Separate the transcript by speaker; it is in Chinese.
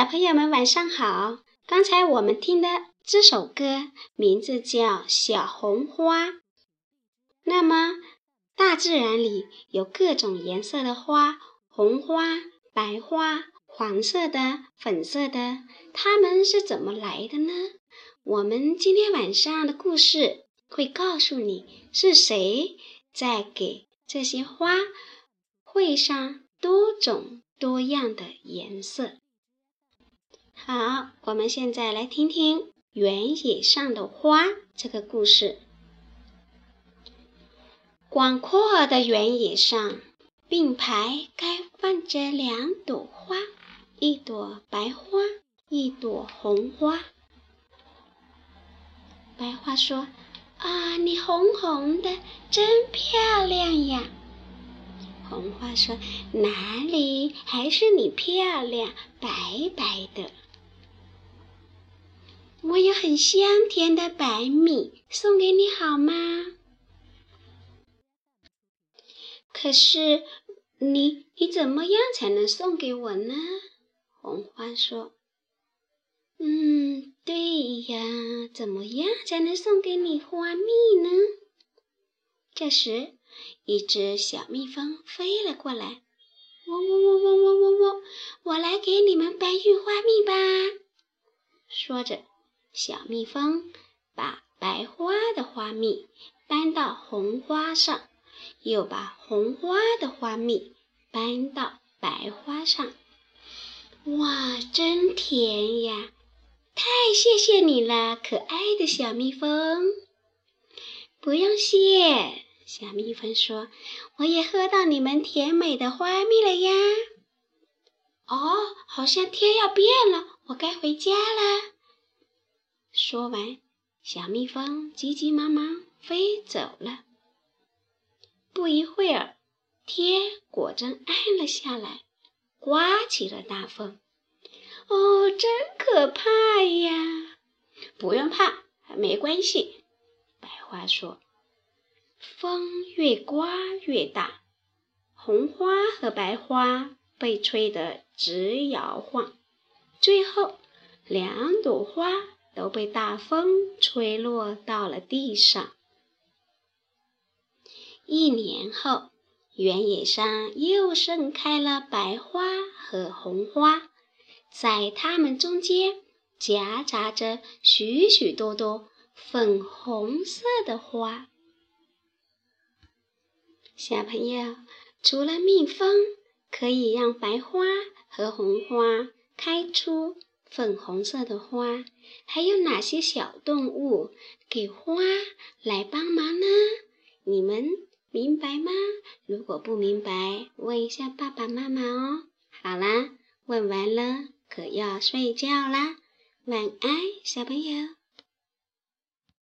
Speaker 1: 小朋友们晚上好。刚才我们听的这首歌名字叫《小红花》。那么，大自然里有各种颜色的花，红花、白花、黄色的、粉色的，它们是怎么来的呢？我们今天晚上的故事会告诉你是谁在给这些花绘上多种多样的颜色。好，我们现在来听听原野上的花这个故事。广阔的原野上，并排开放着两朵花，一朵白花，一朵红花。白花说：“啊，你红红的，真漂亮呀！”红花说：“哪里，还是你漂亮，白白的。”我有很香甜的白米送给你好吗？可是你你怎么样才能送给我呢？红花说：“嗯，对呀，怎么样才能送给你花蜜呢？”这时，一只小蜜蜂飞了过来，“嗡嗡嗡嗡嗡嗡嗡，我来给你们搬运花蜜吧。”说着。小蜜蜂把白花的花蜜搬到红花上，又把红花的花蜜搬到白花上。哇，真甜呀！太谢谢你了，可爱的小蜜蜂。不用谢，小蜜蜂说：“我也喝到你们甜美的花蜜了呀。”哦，好像天要变了，我该回家了。说完，小蜜蜂急急忙忙飞走了。不一会儿，天果真暗了下来，刮起了大风。哦，真可怕呀！不用怕，没关系。白花说：“风越刮越大，红花和白花被吹得直摇晃，最后两朵花。”都被大风吹落到了地上。一年后，原野上又盛开了白花和红花，在它们中间夹杂着许许多多粉红色的花。小朋友，除了蜜蜂可以让白花和红花开出。粉红色的花，还有哪些小动物给花来帮忙呢？你们明白吗？如果不明白，问一下爸爸妈妈哦。好啦，问完了可要睡觉啦，晚安，小朋友。